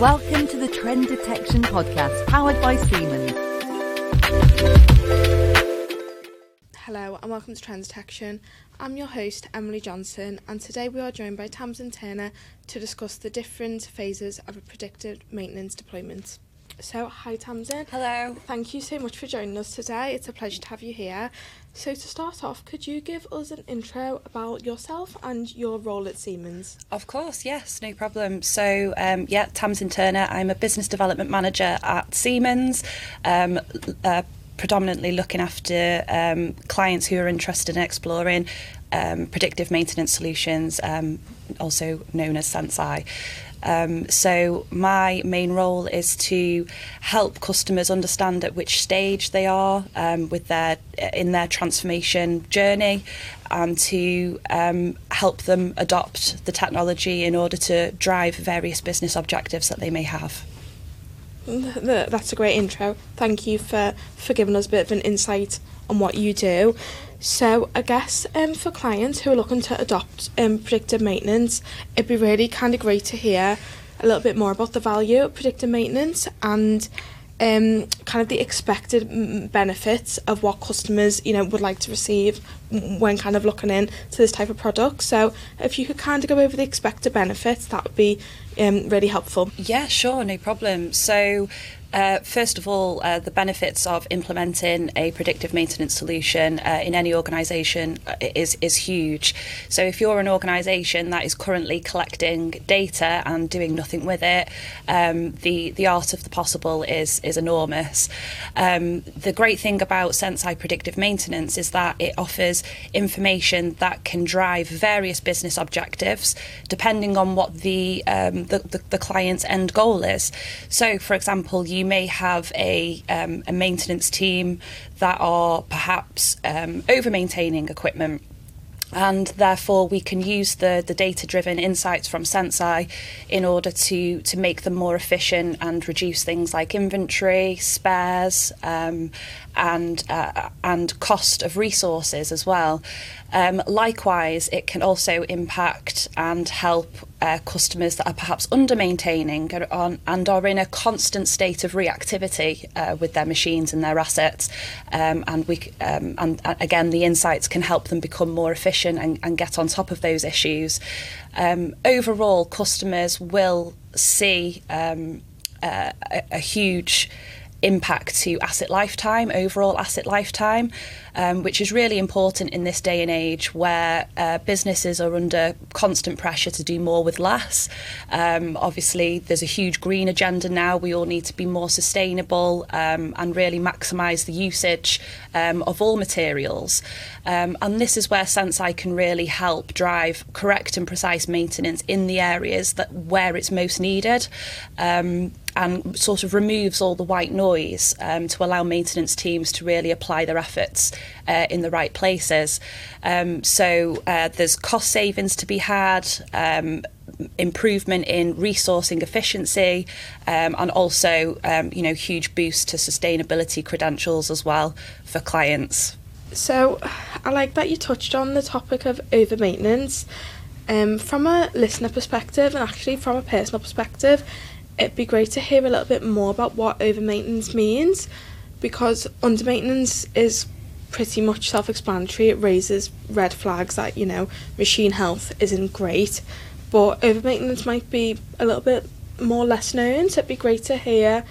Welcome to the Trend Detection Podcast, powered by Siemens. Hello and welcome to Trend Detection. I'm your host, Emily Johnson, and today we are joined by Tamsin Turner to discuss the different phases of a predictive maintenance deployment. So, hi Tamsin. Hello. Thank you so much for joining us today. It's a pleasure to have you here. So, to start off, could you give us an intro about yourself and your role at Siemens? Of course, yes, no problem. So, um, yeah, Tamsin Turner, I'm a business development manager at Siemens. Um, uh, predominantly looking after um, clients who are interested in exploring um, predictive maintenance solutions, um, also known as Senseye. Um, so my main role is to help customers understand at which stage they are um, with their in their transformation journey, and to um, help them adopt the technology in order to drive various business objectives that they may have. That's a great intro. Thank you for, for giving us a bit of an insight on what you do. So, I guess um, for clients who are looking to adopt um, predictive maintenance, it'd be really kind of great to hear a little bit more about the value of predictive maintenance and um, kind of the expected benefits of what customers you know would like to receive when kind of looking in to this type of product. So if you could kind of go over the expected benefits, that would be um, really helpful. Yeah, sure, no problem. So uh, first of all, uh, the benefits of implementing a predictive maintenance solution uh, in any organisation uh, is is huge. So, if you're an organisation that is currently collecting data and doing nothing with it, um, the the art of the possible is is enormous. Um, the great thing about Senseye predictive maintenance is that it offers information that can drive various business objectives depending on what the um, the, the, the client's end goal is. So, for example, you you may have a, um, a maintenance team that are perhaps um, over maintaining equipment and therefore we can use the, the data driven insights from Senseye in order to, to make them more efficient and reduce things like inventory, spares, um, and uh, and cost of resources as well. Um, likewise, it can also impact and help uh, customers that are perhaps under maintaining and, on, and are in a constant state of reactivity uh, with their machines and their assets. Um, and we um, and, and again, the insights can help them become more efficient and, and get on top of those issues. Um, overall, customers will see um, uh, a, a huge impact to asset lifetime, overall asset lifetime, um, which is really important in this day and age where uh, businesses are under constant pressure to do more with less. Um, obviously, there's a huge green agenda now. We all need to be more sustainable um, and really maximise the usage um, of all materials. Um, and this is where Senseye can really help drive correct and precise maintenance in the areas that where it's most needed. And sort of removes all the white noise um, to allow maintenance teams to really apply their efforts uh, in the right places. Um, so uh, there's cost savings to be had. Um, improvement in resourcing efficiency um, and also um, you know huge boost to sustainability credentials as well for clients so i like that you touched on the topic of over maintenance um, from a listener perspective and actually from a personal perspective it'd be great to hear a little bit more about what over maintenance means because under maintenance is pretty much self explanatory. It raises red flags that, you know, machine health isn't great, but over maintenance might be a little bit more less known, so it'd be great to hear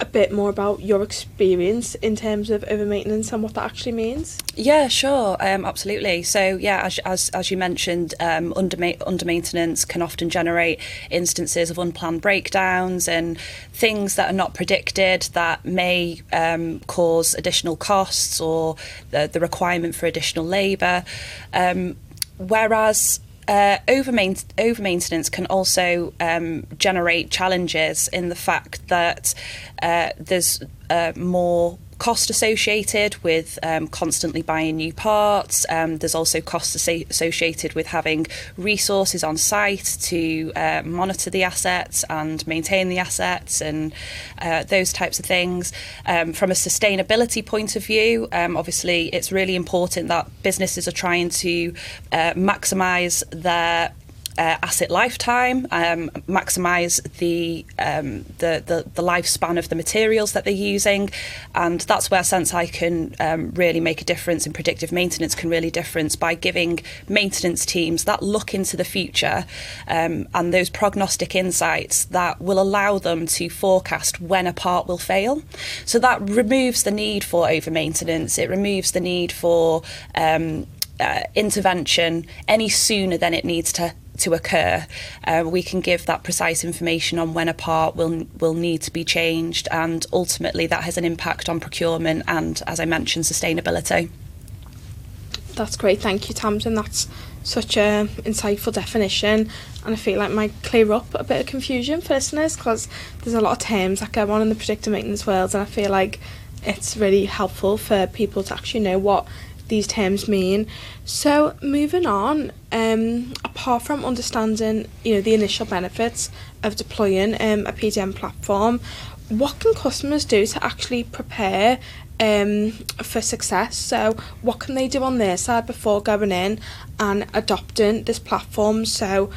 a bit more about your experience in terms of over maintenance and what that actually means? Yeah, sure, um, absolutely. So, yeah, as, as, as you mentioned, um, under, ma- under maintenance can often generate instances of unplanned breakdowns and things that are not predicted that may um, cause additional costs or the, the requirement for additional labour. Um, whereas uh, over, over maintenance can also um, generate challenges in the fact that uh, there's uh, more cost associated with um, constantly buying new parts. Um, there's also costs associated with having resources on site to uh, monitor the assets and maintain the assets and uh, those types of things. Um, from a sustainability point of view, um, obviously, it's really important that businesses are trying to uh, maximise their uh, asset lifetime, um, maximise the, um, the, the the lifespan of the materials that they're using, and that's where Senseye can um, really make a difference. And predictive maintenance can really difference by giving maintenance teams that look into the future um, and those prognostic insights that will allow them to forecast when a part will fail. So that removes the need for over maintenance. It removes the need for um, uh, intervention any sooner than it needs to to occur, uh, we can give that precise information on when a part will will need to be changed, and ultimately that has an impact on procurement and, as I mentioned, sustainability. That's great, thank you, Tamsin. That's such a insightful definition, and I feel like might clear up a bit of confusion for listeners because there's a lot of terms that go on in the predictive maintenance world, and I feel like it's really helpful for people to actually know what these terms mean. So moving on, um, apart from understanding, you know, the initial benefits of deploying um, a PDM platform, what can customers do to actually prepare um, for success? So what can they do on their side before going in and adopting this platform? So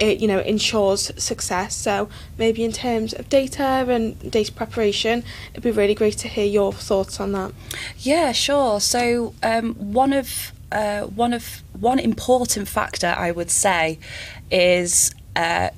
it you know ensures success. So maybe in terms of data and data preparation it'd be really great to hear your thoughts on that. Yeah sure. So um, one of uh, one of one important factor I would say is uh,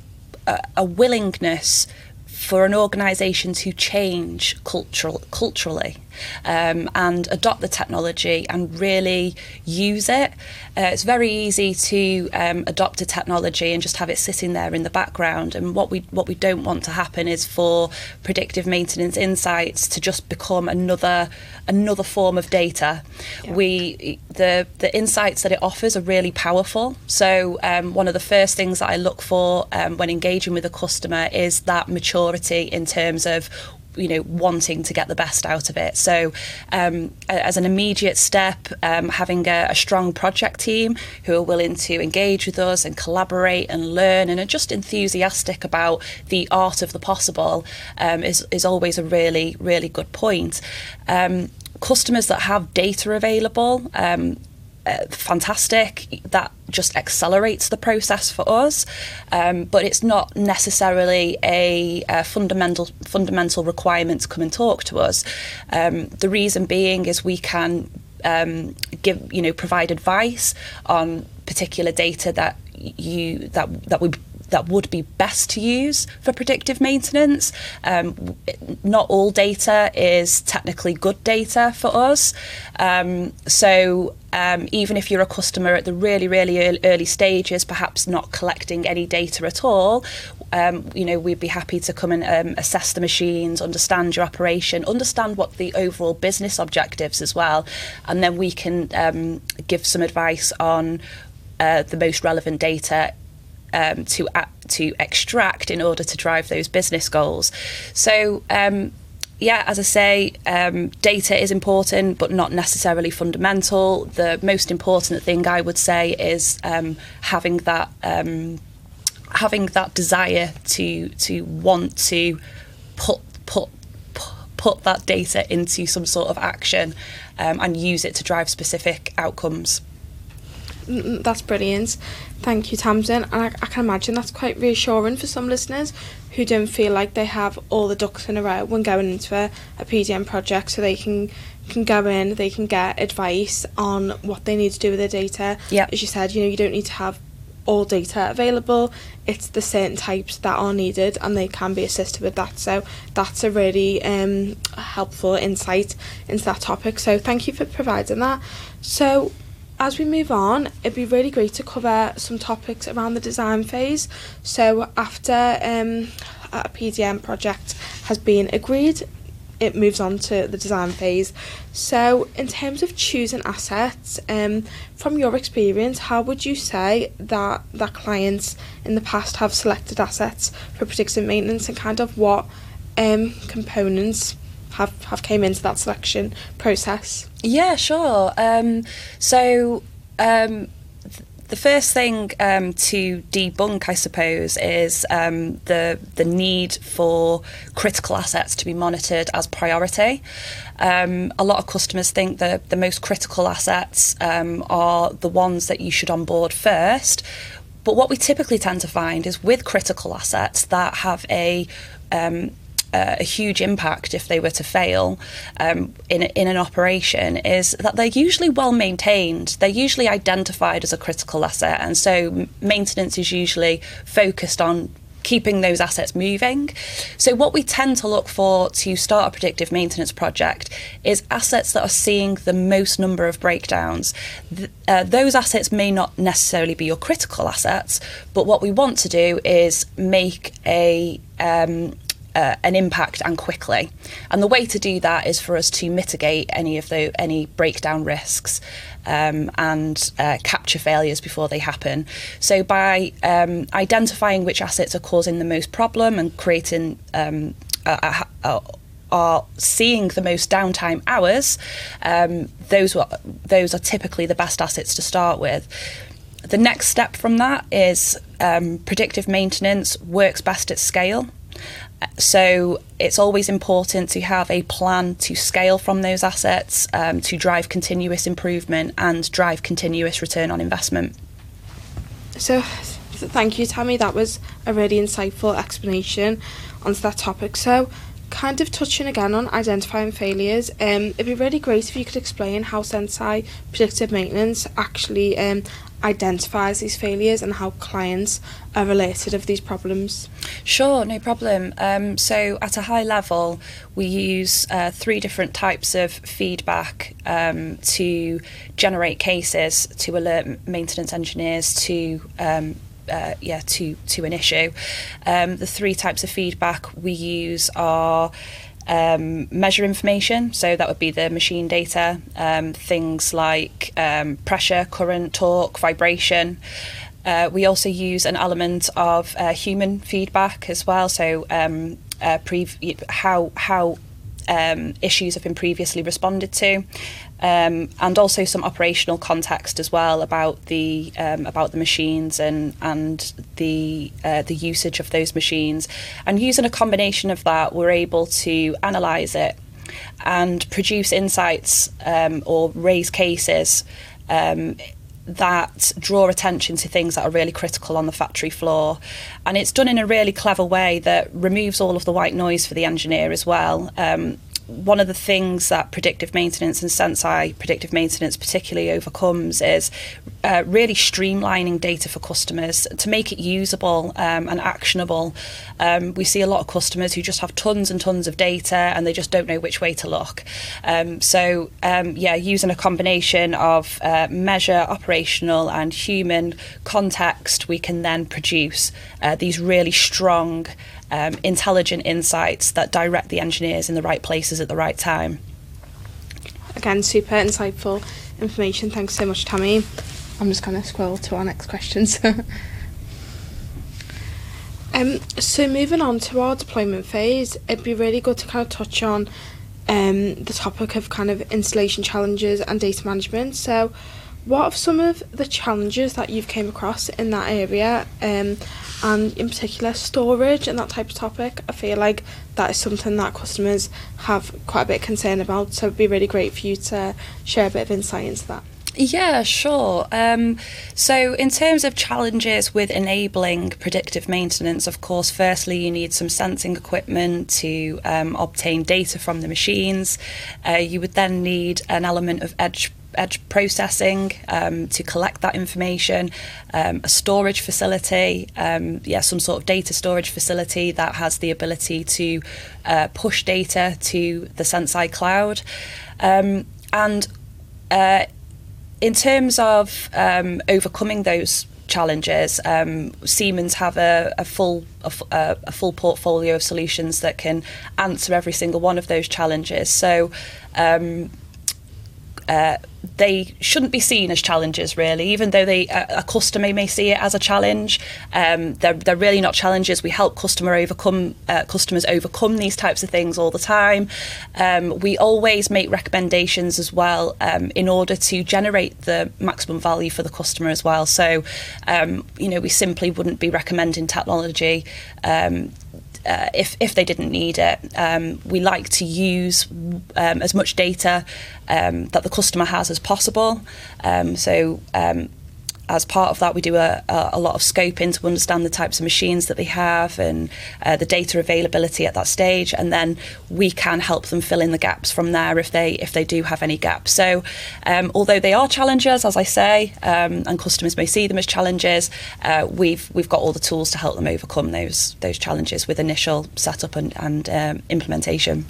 a, a willingness for an organisation to change cultural, culturally um, and adopt the technology and really use it. Uh, it's very easy to um, adopt a technology and just have it sitting there in the background. And what we what we don't want to happen is for predictive maintenance insights to just become another another form of data. Yeah. We the the insights that it offers are really powerful. So um, one of the first things that I look for um, when engaging with a customer is that maturity in terms of you know wanting to get the best out of it. So um, as an immediate step um, having a, a, strong project team who are willing to engage with us and collaborate and learn and are just enthusiastic about the art of the possible um, is, is always a really really good point. Um, customers that have data available um, uh, fantastic. That just accelerates the process for us, um, but it's not necessarily a, a, fundamental fundamental requirement to come and talk to us. Um, the reason being is we can um, give you know provide advice on particular data that you that that we that would be best to use for predictive maintenance. Um, not all data is technically good data for us. Um, so um, even if you're a customer at the really, really early stages, perhaps not collecting any data at all, um, you know, we'd be happy to come and um, assess the machines, understand your operation, understand what the overall business objectives as well, and then we can um, give some advice on uh, the most relevant data um, to to extract in order to drive those business goals. So. Um, yeah, as I say, um, data is important, but not necessarily fundamental. The most important thing I would say is um, having that um, having that desire to to want to put put put that data into some sort of action um, and use it to drive specific outcomes. Mm, mm, that's brilliant. Thank you, Tamsin. And I, I can imagine that's quite reassuring for some listeners who don't feel like they have all the ducks in a row when going into a, a PDM project so they can can go in, they can get advice on what they need to do with their data. Yeah. As you said, you know, you don't need to have all data available. It's the certain types that are needed and they can be assisted with that. So that's a really um, helpful insight into that topic. So thank you for providing that. So as we move on, it'd be really great to cover some topics around the design phase. So after um, a PDM project has been agreed, it moves on to the design phase. So in terms of choosing assets, um, from your experience, how would you say that that clients in the past have selected assets for predictive maintenance and kind of what um, components have, have came into that selection process? Yeah, sure. Um, so um, th- the first thing um, to debunk, I suppose, is um, the the need for critical assets to be monitored as priority. Um, a lot of customers think that the most critical assets um, are the ones that you should onboard first, but what we typically tend to find is with critical assets that have a um, uh, a huge impact if they were to fail um, in, in an operation is that they're usually well maintained. They're usually identified as a critical asset, and so maintenance is usually focused on keeping those assets moving. So, what we tend to look for to start a predictive maintenance project is assets that are seeing the most number of breakdowns. Th- uh, those assets may not necessarily be your critical assets, but what we want to do is make a um, uh, an impact and quickly. And the way to do that is for us to mitigate any of the any breakdown risks um, and uh, capture failures before they happen. So by um, identifying which assets are causing the most problem and creating um, a, a, a are seeing the most downtime hours, um, those are, those are typically the best assets to start with. The next step from that is um, predictive maintenance works best at scale. So it's always important to have a plan to scale from those assets um, to drive continuous improvement and drive continuous return on investment. So, thank you, Tammy. That was a really insightful explanation onto that topic. So, kind of touching again on identifying failures, um, it'd be really great if you could explain how Senseye predictive maintenance actually um, identifies these failures and how clients are related of these problems? Sure, no problem. Um, so, at a high level, we use uh, three different types of feedback um, to generate cases to alert maintenance engineers to. Um, uh, yeah, to to an issue. Um, the three types of feedback we use are um, measure information. So that would be the machine data, um, things like um, pressure, current, torque, vibration. Uh, we also use an element of uh, human feedback as well. So um, uh, pre- how how um, issues have been previously responded to, um, and also some operational context as well about the um, about the machines and and the uh, the usage of those machines. And using a combination of that, we're able to analyse it and produce insights um, or raise cases. Um, that draw attention to things that are really critical on the factory floor. And it's done in a really clever way that removes all of the white noise for the engineer as well. One of the things that predictive maintenance and Senseye predictive maintenance particularly overcomes is uh, really streamlining data for customers to make it usable um, and actionable. Um, we see a lot of customers who just have tons and tons of data and they just don't know which way to look. Um, so, um, yeah, using a combination of uh, measure, operational, and human context, we can then produce uh, these really strong um, intelligent insights that direct the engineers in the right places at the right time. Again, super insightful information. Thanks so much, Tammy. I'm just going to scroll to our next questions. um, so, moving on to our deployment phase, it'd be really good to kind of touch on um, the topic of kind of installation challenges and data management. So, what are some of the challenges that you've came across in that area um, and in particular storage and that type of topic i feel like that is something that customers have quite a bit of concern about so it'd be really great for you to share a bit of insight into that yeah, sure. Um, so, in terms of challenges with enabling predictive maintenance, of course, firstly, you need some sensing equipment to um, obtain data from the machines. Uh, you would then need an element of edge edge processing um, to collect that information, um, a storage facility, um, yeah, some sort of data storage facility that has the ability to uh, push data to the Senseye cloud. Um, and uh, in terms of um, overcoming those challenges. Um, Siemens have a, a full a, a, full portfolio of solutions that can answer every single one of those challenges. So. Um, uh, they shouldn't be seen as challenges, really, even though they a, a customer may see it as a challenge. Um, they're, they're really not challenges. We help customer overcome uh, customers overcome these types of things all the time. Um, we always make recommendations as well um, in order to generate the maximum value for the customer as well. So, um, you know, we simply wouldn't be recommending technology um, uh, if, if they didn't need it. Um, we like to use um, as much data um, that the customer has as possible. Um, so um, as part of that, we do a, a, lot of scoping to understand the types of machines that they have and uh, the data availability at that stage, and then we can help them fill in the gaps from there if they if they do have any gaps. So, um, although they are challenges, as I say, um, and customers may see them as challenges, uh, we've we've got all the tools to help them overcome those those challenges with initial setup and, and um, implementation.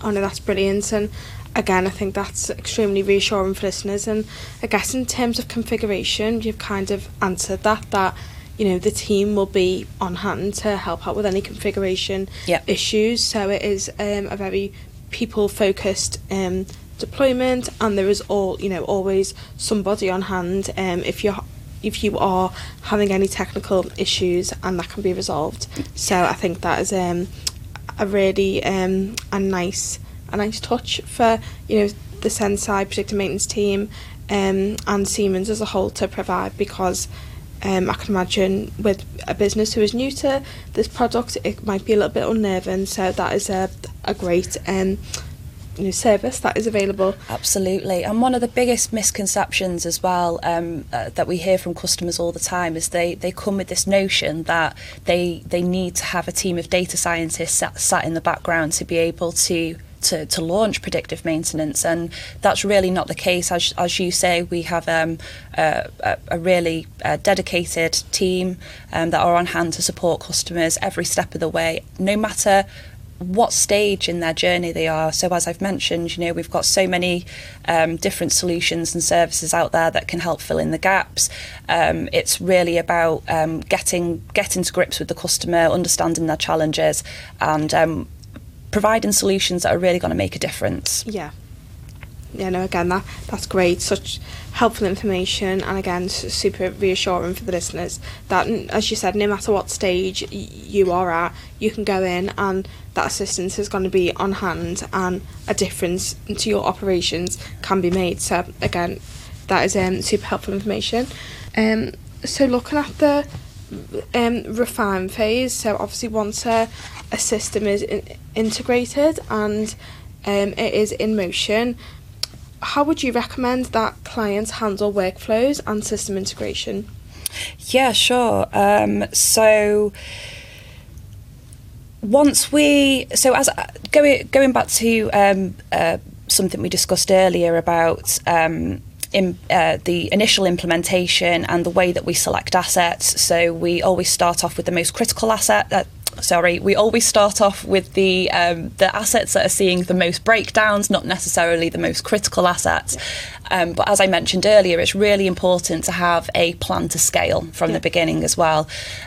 Oh no, that's brilliant, and again, I think that's extremely reassuring for listeners. And I guess in terms of configuration, you've kind of answered that, that, you know, the team will be on hand to help out with any configuration yep. issues. So it is um, a very people focused um, deployment and there is all, you know, always somebody on hand um, if you're if you are having any technical issues and that can be resolved. So I think that is um, a really um, a nice a nice touch for you know the Senseye predictive maintenance team um, and Siemens as a whole to provide because um, I can imagine with a business who is new to this product it might be a little bit unnerving so that is a, a great um, service that is available. Absolutely, and one of the biggest misconceptions as well um, uh, that we hear from customers all the time is they, they come with this notion that they they need to have a team of data scientists sat, sat in the background to be able to to, to launch predictive maintenance, and that's really not the case. As, as you say, we have um, a, a, really uh, dedicated team um, that are on hand to support customers every step of the way, no matter what stage in their journey they are. So, as I've mentioned, you know, we've got so many um, different solutions and services out there that can help fill in the gaps. Um, it's really about um, getting getting to grips with the customer, understanding their challenges, and um, providing solutions that are really going to make a difference. Yeah. Yeah, no, again, that that's great. Such helpful information, and again, super reassuring for the listeners that, as you said, no matter what stage you are at, you can go in and that assistance is going to be on hand, and a difference to your operations can be made. So, again, that is um, super helpful information. Um, so, looking at the um, refine phase, so obviously once a, a system is in, integrated and um, it is in motion, how would you recommend that clients handle workflows and system integration? Yeah, sure. Um, so once we, so as uh, going going back to um, uh, something we discussed earlier about um, in, uh, the initial implementation and the way that we select assets. So we always start off with the most critical asset. Uh, sorry, we always start off with the um, the assets that are seeing the most breakdowns, not necessarily the most critical assets. Um, but as I mentioned earlier, it's really important to have a plan to scale from yeah. the beginning as well.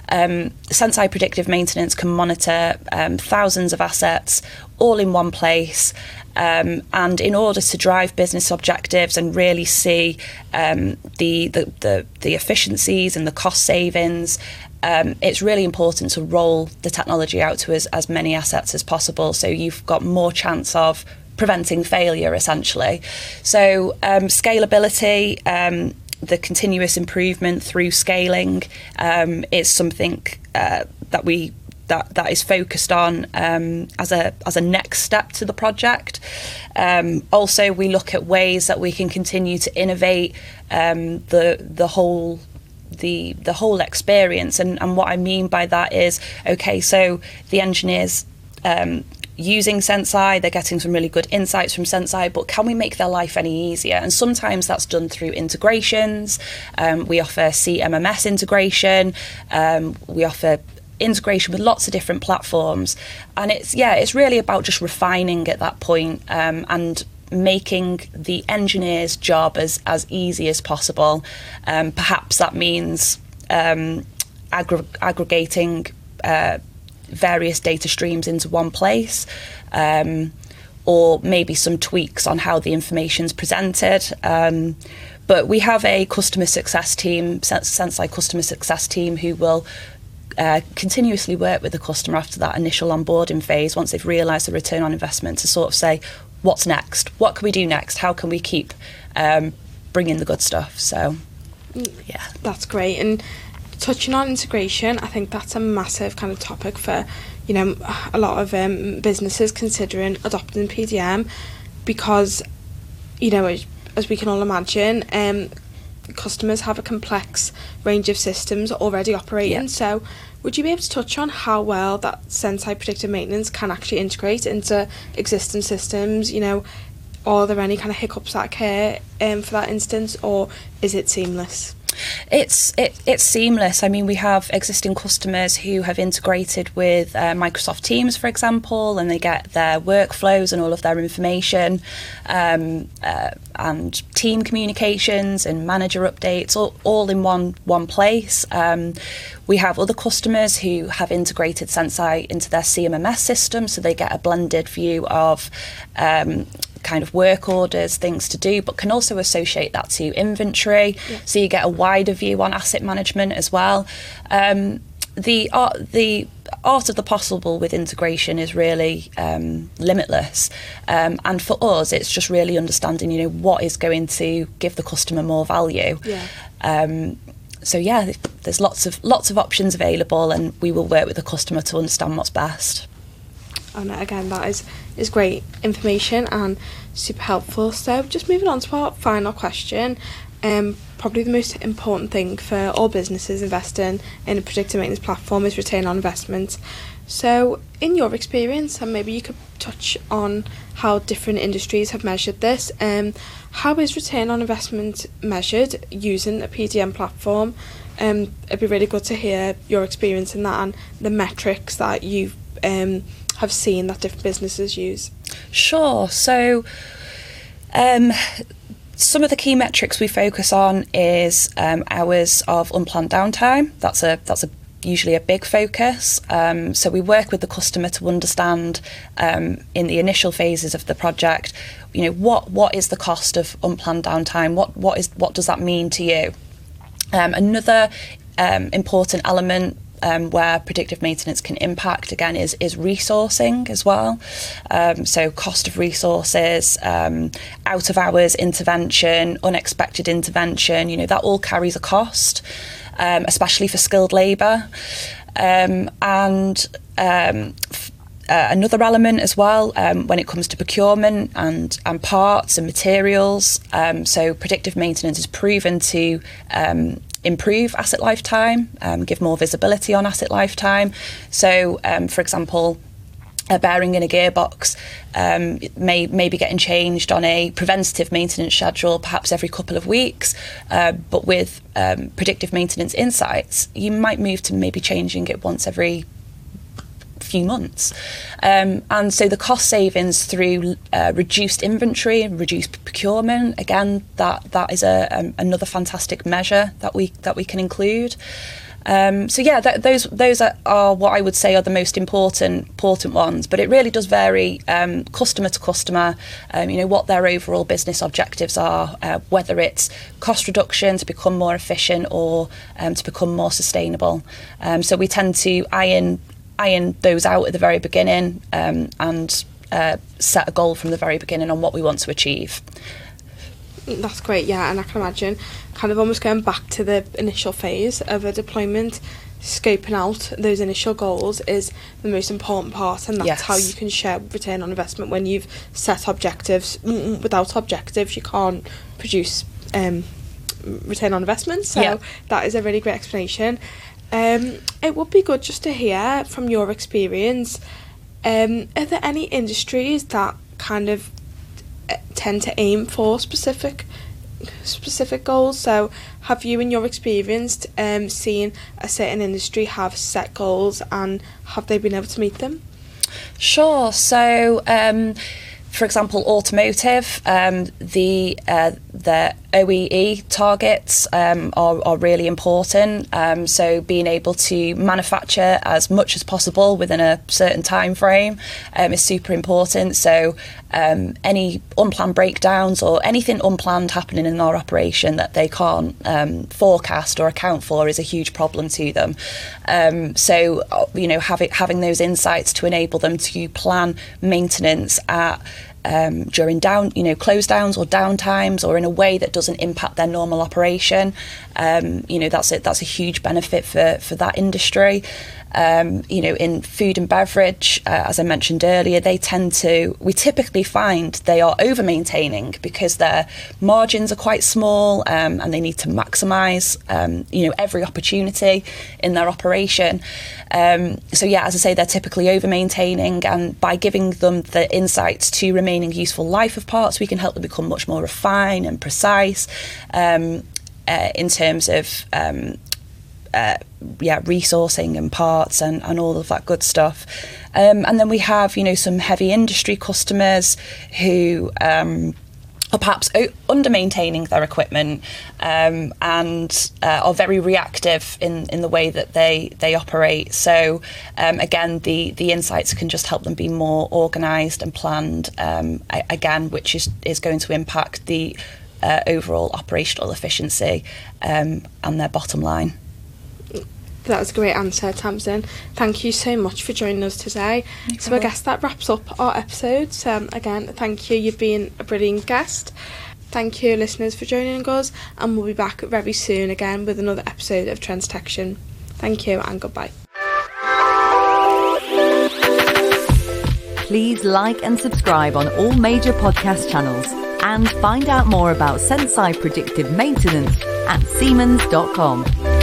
Um, Senseye Predictive Maintenance can monitor um, thousands of assets all in one place. Um, and in order to drive business objectives and really see um, the, the, the, the efficiencies and the cost savings, um, it's really important to roll the technology out to as, as many assets as possible so you've got more chance of preventing failure essentially. So um, scalability, um, the continuous improvement through scaling um, is something uh, that we that that is focused on um, as a as a next step to the project. Um, also, we look at ways that we can continue to innovate um, the the whole the the whole experience. And, and what I mean by that is, okay, so the engineers um, using Senseye, they're getting some really good insights from Senseye, but can we make their life any easier? And sometimes that's done through integrations. Um, we offer CMMS integration. Um, we offer integration with lots of different platforms and it's yeah it's really about just refining at that point, um, and making the engineer's job as, as easy as possible. Um, perhaps that means um, aggregating uh, various data streams into one place. Um, or maybe some tweaks on how the information is presented. Um, but we have a customer success team, Senseye customer success team, who will uh, continuously work with the customer after that initial onboarding phase once they've realised the return on investment to sort of say what's next? What can we do next? How can we keep um, bringing the good stuff? So, yeah. That's great. And touching on integration, I think that's a massive kind of topic for, you know, a lot of um, businesses considering adopting PDM because, you know, as, as we can all imagine, um, customers have a complex range of systems already operating. Yeah. So, would you be able to touch on how well that Senseye predictive maintenance can actually integrate into existing systems? You know, are there any kind of hiccups that occur um, for that instance, or is it seamless? It's it, it's seamless. I mean, we have existing customers who have integrated with uh, Microsoft Teams, for example, and they get their workflows and all of their information, um, uh, and team communications and manager updates, all, all in one one place. Um, we have other customers who have integrated Senseye into their CMMS system, so they get a blended view of um, kind of work orders, things to do, but can also associate that to inventory. Yeah. So you get a wider view on asset management as well. Um, the art, the art of the possible with integration is really um, limitless, um, and for us, it's just really understanding, you know, what is going to give the customer more value. Yeah. Um, so yeah, there's lots of lots of options available, and we will work with the customer to understand what's best. And again, that is is great information and super helpful. So, just moving on to our final question. Um, probably the most important thing for all businesses investing in a predictive maintenance platform is return on investment. So, in your experience, and maybe you could touch on how different industries have measured this. Um, how is return on investment measured using a PDM platform? Um, it'd be really good to hear your experience in that and the metrics that you um, have seen that different businesses use. Sure. So, um, some of the key metrics we focus on is um, hours of unplanned downtime. That's a that's a usually a big focus. Um, so we work with the customer to understand um, in the initial phases of the project, you know, what what is the cost of unplanned downtime? What what is what does that mean to you? Um, another um, important element um, where predictive maintenance can impact again is is resourcing as well. Um, so cost of resources, um, out of hours intervention, unexpected intervention. You know that all carries a cost, um, especially for skilled labour, um, and. Um, uh, another element as well um, when it comes to procurement and, and parts and materials. Um, so predictive maintenance is proven to um, improve asset lifetime, um, give more visibility on asset lifetime. So, um, for example, a bearing in a gearbox um, may, may be getting changed on a preventative maintenance schedule, perhaps every couple of weeks. Uh, but with um, predictive maintenance insights, you might move to maybe changing it once every few months. Um, and so the cost savings through uh, reduced inventory, reduced procurement, again, that that is a, um, another fantastic measure that we that we can include. Um, so yeah, th- those those are, are, what I would say are the most important important ones. But it really does vary um, customer to customer. Um, you know what their overall business objectives are, uh, whether it's cost reduction to become more efficient or um, to become more sustainable. Um, so we tend to iron iron those out at the very beginning um, and uh, set a goal from the very beginning on what we want to achieve. That's great, yeah, and I can imagine kind of almost going back to the initial phase of a deployment, scoping out those initial goals is the most important part, and that's yes. how you can share return on investment when you've set objectives. Without objectives, you can't produce um, return on investment, so yeah. that is a really great explanation. Um, it would be good just to hear from your experience. Um, are there any industries that kind of uh, tend to aim for specific specific goals? So, have you, in your experience, um, seen a certain industry have set goals, and have they been able to meet them? Sure. So. Um, for example, automotive, um, the uh, the OEE targets um, are, are, really important. Um, so being able to manufacture as much as possible within a certain time frame um, is super important. So um, any unplanned breakdowns or anything unplanned happening in our operation that they can't um, forecast or account for is a huge problem to them. Um, so uh, you know having having those insights to enable them to plan maintenance at um, during down, you know, close downs or downtimes, or in a way that doesn't impact their normal operation. Um, you know, that's a, that's a huge benefit for for that industry. Um, you know, in food and beverage, uh, as I mentioned earlier, they tend to, we typically find they are over maintaining because their margins are quite small um, and they need to maximise, um, you know, every opportunity in their operation. Um, so yeah, as I say, they're typically over maintaining, and by giving them the insights to remaining useful life of parts, we can help them become much more refined and precise um, uh, in terms of um, uh, yeah, resourcing and parts and, and all of that good stuff. Um, and then we have, you know, some heavy industry customers who um, are perhaps under maintaining their equipment um, and uh, are very reactive in, in the way that they, they operate. So um, again, the, the insights can just help them be more organised and planned um, again, which is, is going to impact the uh, overall operational efficiency um, and their bottom line. That was a great answer, Tamsin. Thank you so much for joining us today. No so I guess that wraps up our episode. Um, again, thank you. You've been a brilliant guest. Thank you, listeners, for joining us, and we'll be back very soon again with another episode of Trends Detection. Thank you, and goodbye. Please like and subscribe on all major podcast channels and find out more about Senseye predictive maintenance at Siemens.com.